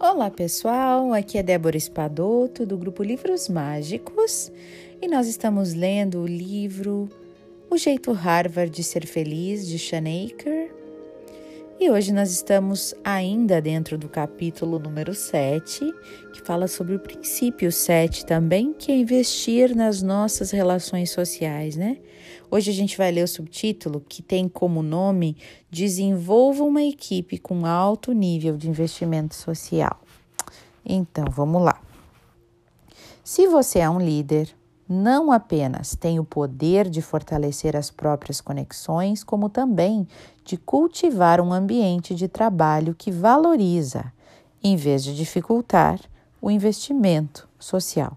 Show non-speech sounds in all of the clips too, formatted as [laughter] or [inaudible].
Olá pessoal, aqui é Débora Espadoto do grupo Livros Mágicos e nós estamos lendo o livro O Jeito Harvard de Ser Feliz de Shanaker e hoje nós estamos ainda dentro do capítulo número 7, que fala sobre o princípio 7 também, que é investir nas nossas relações sociais, né? Hoje a gente vai ler o subtítulo que tem como nome Desenvolva uma equipe com alto nível de investimento social. Então, vamos lá. Se você é um líder, não apenas tem o poder de fortalecer as próprias conexões, como também de cultivar um ambiente de trabalho que valoriza, em vez de dificultar, o investimento social.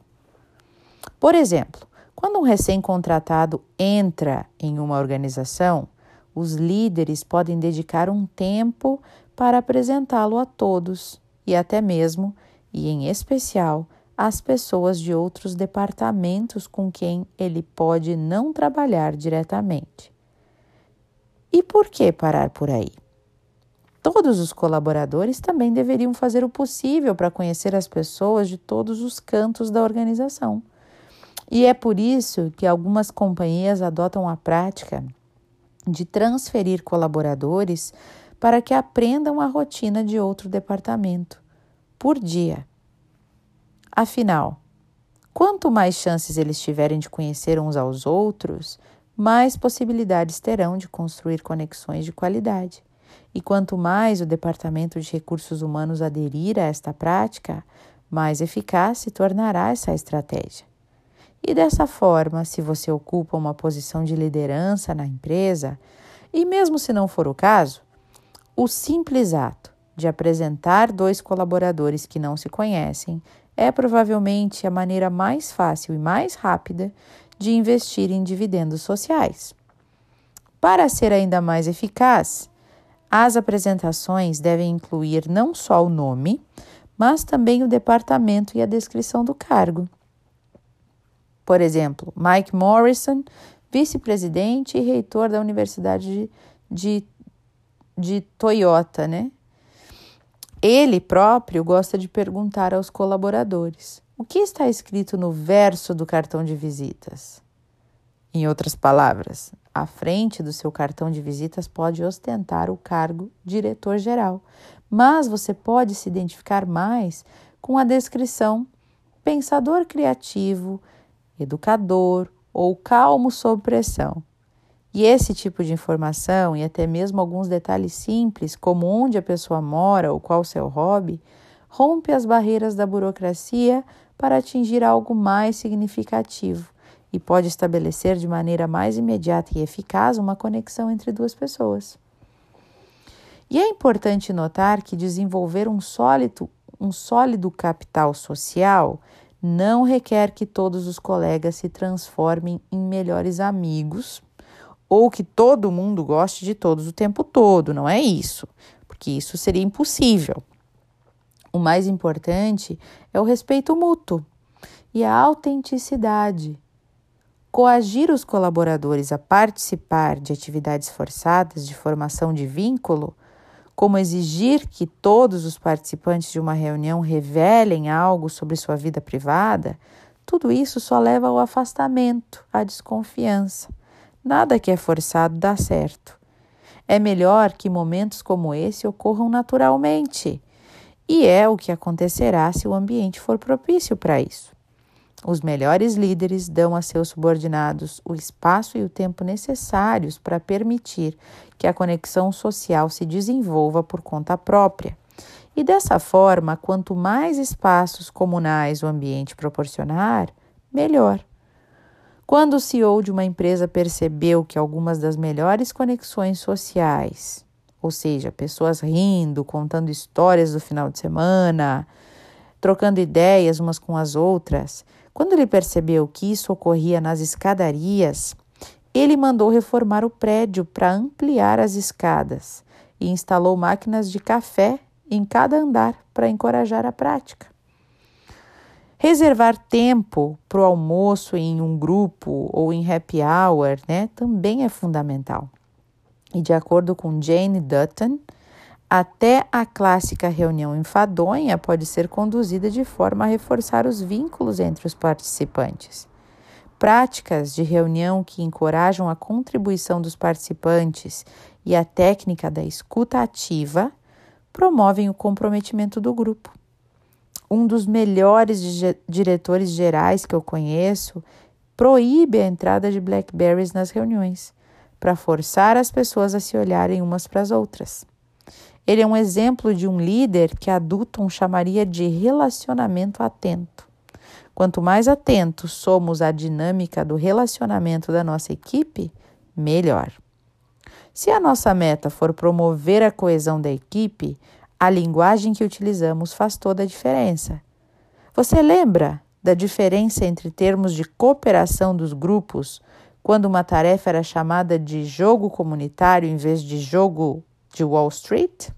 Por exemplo, quando um recém-contratado entra em uma organização, os líderes podem dedicar um tempo para apresentá-lo a todos e até mesmo, e em especial, às pessoas de outros departamentos com quem ele pode não trabalhar diretamente. E por que parar por aí? Todos os colaboradores também deveriam fazer o possível para conhecer as pessoas de todos os cantos da organização. E é por isso que algumas companhias adotam a prática de transferir colaboradores para que aprendam a rotina de outro departamento por dia Afinal, quanto mais chances eles tiverem de conhecer uns aos outros, mais possibilidades terão de construir conexões de qualidade. E quanto mais o Departamento de Recursos Humanos aderir a esta prática, mais eficaz se tornará essa estratégia. E dessa forma, se você ocupa uma posição de liderança na empresa, e mesmo se não for o caso, o simples ato de apresentar dois colaboradores que não se conhecem é provavelmente a maneira mais fácil e mais rápida de investir em dividendos sociais. Para ser ainda mais eficaz, as apresentações devem incluir não só o nome, mas também o departamento e a descrição do cargo. Por exemplo, Mike Morrison, vice-presidente e reitor da Universidade de, de, de Toyota, né? Ele próprio gosta de perguntar aos colaboradores: o que está escrito no verso do cartão de visitas? Em outras palavras, à frente do seu cartão de visitas pode ostentar o cargo diretor-geral, mas você pode se identificar mais com a descrição pensador criativo, educador ou calmo sob pressão. E esse tipo de informação e até mesmo alguns detalhes simples, como onde a pessoa mora ou qual seu hobby, rompe as barreiras da burocracia para atingir algo mais significativo e pode estabelecer de maneira mais imediata e eficaz uma conexão entre duas pessoas. E é importante notar que desenvolver um sólido, um sólido capital social não requer que todos os colegas se transformem em melhores amigos ou que todo mundo goste de todos o tempo todo, não é isso, porque isso seria impossível. O mais importante é o respeito mútuo e a autenticidade. Coagir os colaboradores a participar de atividades forçadas de formação de vínculo, como exigir que todos os participantes de uma reunião revelem algo sobre sua vida privada, tudo isso só leva ao afastamento, à desconfiança Nada que é forçado dá certo. É melhor que momentos como esse ocorram naturalmente. E é o que acontecerá se o ambiente for propício para isso. Os melhores líderes dão a seus subordinados o espaço e o tempo necessários para permitir que a conexão social se desenvolva por conta própria. E dessa forma, quanto mais espaços comunais o ambiente proporcionar, melhor. Quando o CEO de uma empresa percebeu que algumas das melhores conexões sociais, ou seja, pessoas rindo, contando histórias do final de semana, trocando ideias umas com as outras, quando ele percebeu que isso ocorria nas escadarias, ele mandou reformar o prédio para ampliar as escadas e instalou máquinas de café em cada andar para encorajar a prática. Reservar tempo para o almoço em um grupo ou em happy hour né, também é fundamental. E de acordo com Jane Dutton, Até a clássica reunião enfadonha pode ser conduzida de forma a reforçar os vínculos entre os participantes. Práticas de reunião que encorajam a contribuição dos participantes e a técnica da escuta ativa promovem o comprometimento do grupo. Um dos melhores diretores gerais que eu conheço proíbe a entrada de blackberries nas reuniões, para forçar as pessoas a se olharem umas para as outras. Ele é um exemplo de um líder que a Dutton chamaria de relacionamento atento. Quanto mais atentos somos à dinâmica do relacionamento da nossa equipe, melhor. Se a nossa meta for promover a coesão da equipe, a linguagem que utilizamos faz toda a diferença. Você lembra da diferença entre termos de cooperação dos grupos quando uma tarefa era chamada de jogo comunitário em vez de jogo de Wall Street?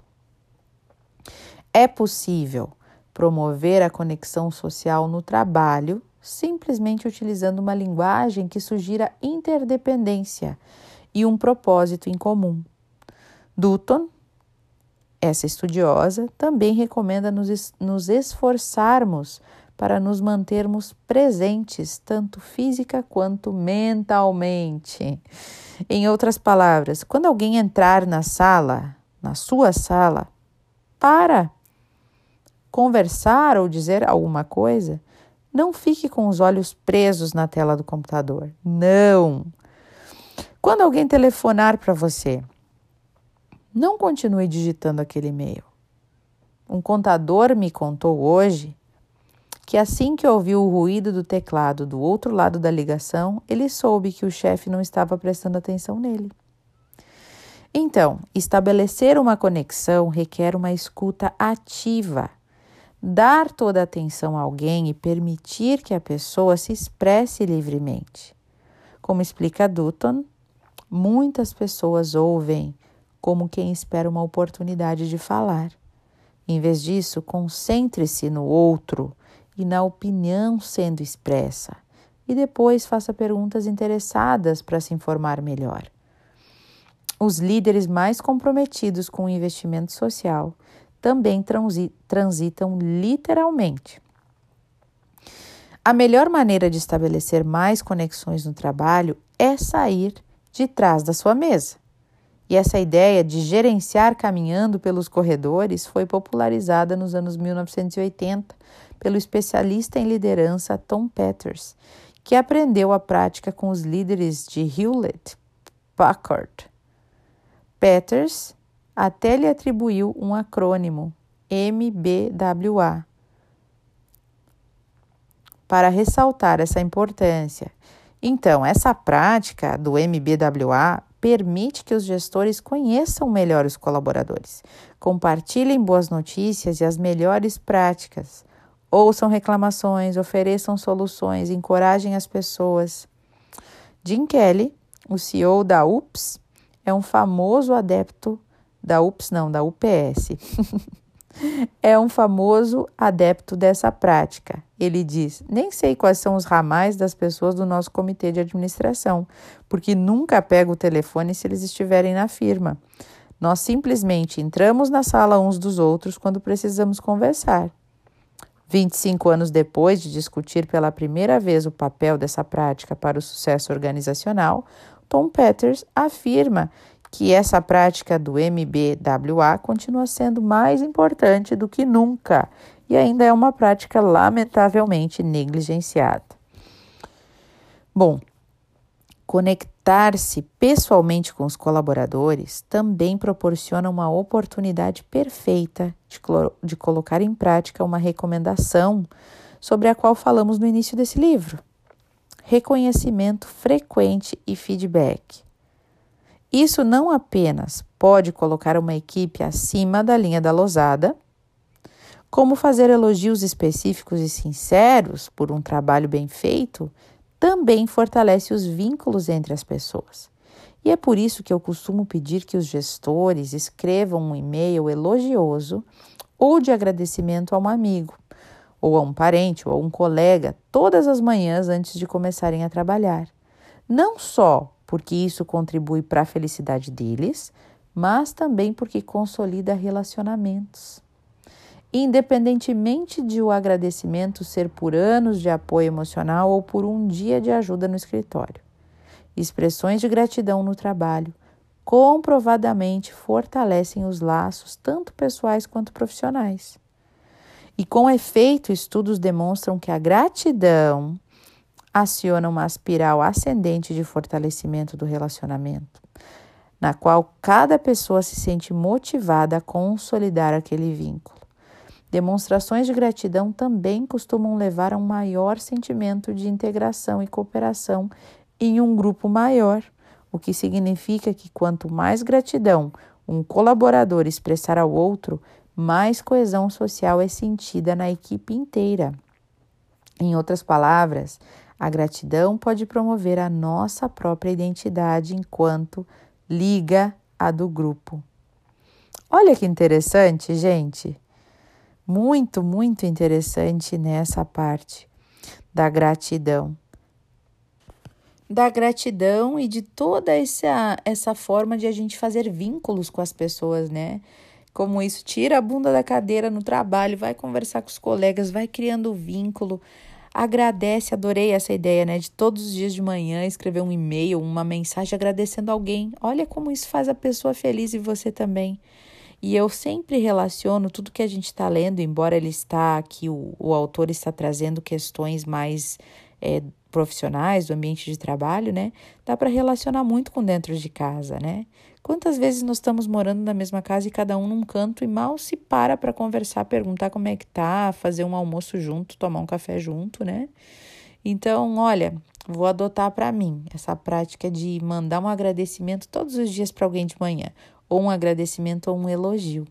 É possível promover a conexão social no trabalho simplesmente utilizando uma linguagem que sugira interdependência e um propósito em comum. Dutton, essa estudiosa, também recomenda nos, nos esforçarmos para nos mantermos presentes, tanto física quanto mentalmente. Em outras palavras, quando alguém entrar na sala, na sua sala, para conversar ou dizer alguma coisa, não fique com os olhos presos na tela do computador. Não! Quando alguém telefonar para você, não continue digitando aquele e-mail. Um contador me contou hoje que assim que ouviu o ruído do teclado do outro lado da ligação, ele soube que o chefe não estava prestando atenção nele. Então, estabelecer uma conexão requer uma escuta ativa dar toda a atenção a alguém e permitir que a pessoa se expresse livremente. Como explica Dutton, muitas pessoas ouvem como quem espera uma oportunidade de falar. Em vez disso, concentre-se no outro e na opinião sendo expressa, e depois faça perguntas interessadas para se informar melhor. Os líderes mais comprometidos com o investimento social também transitam literalmente. A melhor maneira de estabelecer mais conexões no trabalho é sair de trás da sua mesa. E essa ideia de gerenciar caminhando pelos corredores foi popularizada nos anos 1980 pelo especialista em liderança Tom Peters, que aprendeu a prática com os líderes de Hewlett Packard. Peters até lhe atribuiu um acrônimo, MBWA, para ressaltar essa importância. Então, essa prática do MBWA permite que os gestores conheçam melhor os colaboradores, compartilhem boas notícias e as melhores práticas, ouçam reclamações, ofereçam soluções, encorajem as pessoas. Jim Kelly, o CEO da UPS, é um famoso adepto da UPS, não, da UPS. [laughs] é um famoso adepto dessa prática. Ele diz: Nem sei quais são os ramais das pessoas do nosso comitê de administração, porque nunca pego o telefone se eles estiverem na firma. Nós simplesmente entramos na sala uns dos outros quando precisamos conversar. 25 anos depois de discutir pela primeira vez o papel dessa prática para o sucesso organizacional, Tom Peters afirma que essa prática do MBWA continua sendo mais importante do que nunca e ainda é uma prática lamentavelmente negligenciada. Bom, conectar-se pessoalmente com os colaboradores também proporciona uma oportunidade perfeita de, de colocar em prática uma recomendação sobre a qual falamos no início desse livro: reconhecimento frequente e feedback. Isso não apenas pode colocar uma equipe acima da linha da losada, como fazer elogios específicos e sinceros por um trabalho bem feito também fortalece os vínculos entre as pessoas. E é por isso que eu costumo pedir que os gestores escrevam um e-mail elogioso ou de agradecimento a um amigo, ou a um parente, ou a um colega, todas as manhãs antes de começarem a trabalhar. Não só porque isso contribui para a felicidade deles, mas também porque consolida relacionamentos. Independentemente de o agradecimento ser por anos de apoio emocional ou por um dia de ajuda no escritório. Expressões de gratidão no trabalho comprovadamente fortalecem os laços, tanto pessoais quanto profissionais. E com efeito, estudos demonstram que a gratidão aciona uma espiral ascendente de fortalecimento do relacionamento, na qual cada pessoa se sente motivada a consolidar aquele vínculo. Demonstrações de gratidão também costumam levar a um maior sentimento de integração e cooperação em um grupo maior, o que significa que quanto mais gratidão um colaborador expressar ao outro, mais coesão social é sentida na equipe inteira. Em outras palavras, a gratidão pode promover a nossa própria identidade enquanto liga a do grupo. Olha que interessante, gente muito, muito interessante nessa parte da gratidão. Da gratidão e de toda essa, essa forma de a gente fazer vínculos com as pessoas, né? Como isso, tira a bunda da cadeira no trabalho, vai conversar com os colegas, vai criando vínculo. Agradece, adorei essa ideia, né? De todos os dias de manhã escrever um e-mail, uma mensagem agradecendo alguém. Olha como isso faz a pessoa feliz e você também. E eu sempre relaciono tudo que a gente está lendo, embora ele está aqui, o, o autor está trazendo questões mais é, profissionais do ambiente de trabalho, né? Dá para relacionar muito com dentro de casa, né? Quantas vezes nós estamos morando na mesma casa e cada um num canto e mal se para para conversar, perguntar como é que tá, fazer um almoço junto, tomar um café junto, né? Então, olha, vou adotar para mim essa prática de mandar um agradecimento todos os dias para alguém de manhã ou um agradecimento ou um elogio.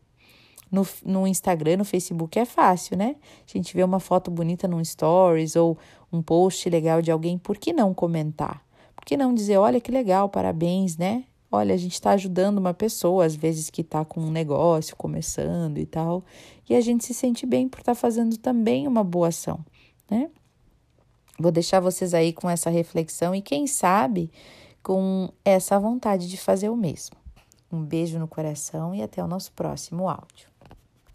No, no Instagram, no Facebook é fácil, né? A gente vê uma foto bonita num stories ou um post legal de alguém, por que não comentar? Por que não dizer, olha que legal, parabéns, né? Olha, a gente está ajudando uma pessoa, às vezes que está com um negócio começando e tal, e a gente se sente bem por estar tá fazendo também uma boa ação, né? Vou deixar vocês aí com essa reflexão e quem sabe com essa vontade de fazer o mesmo. Um beijo no coração e até o nosso próximo áudio.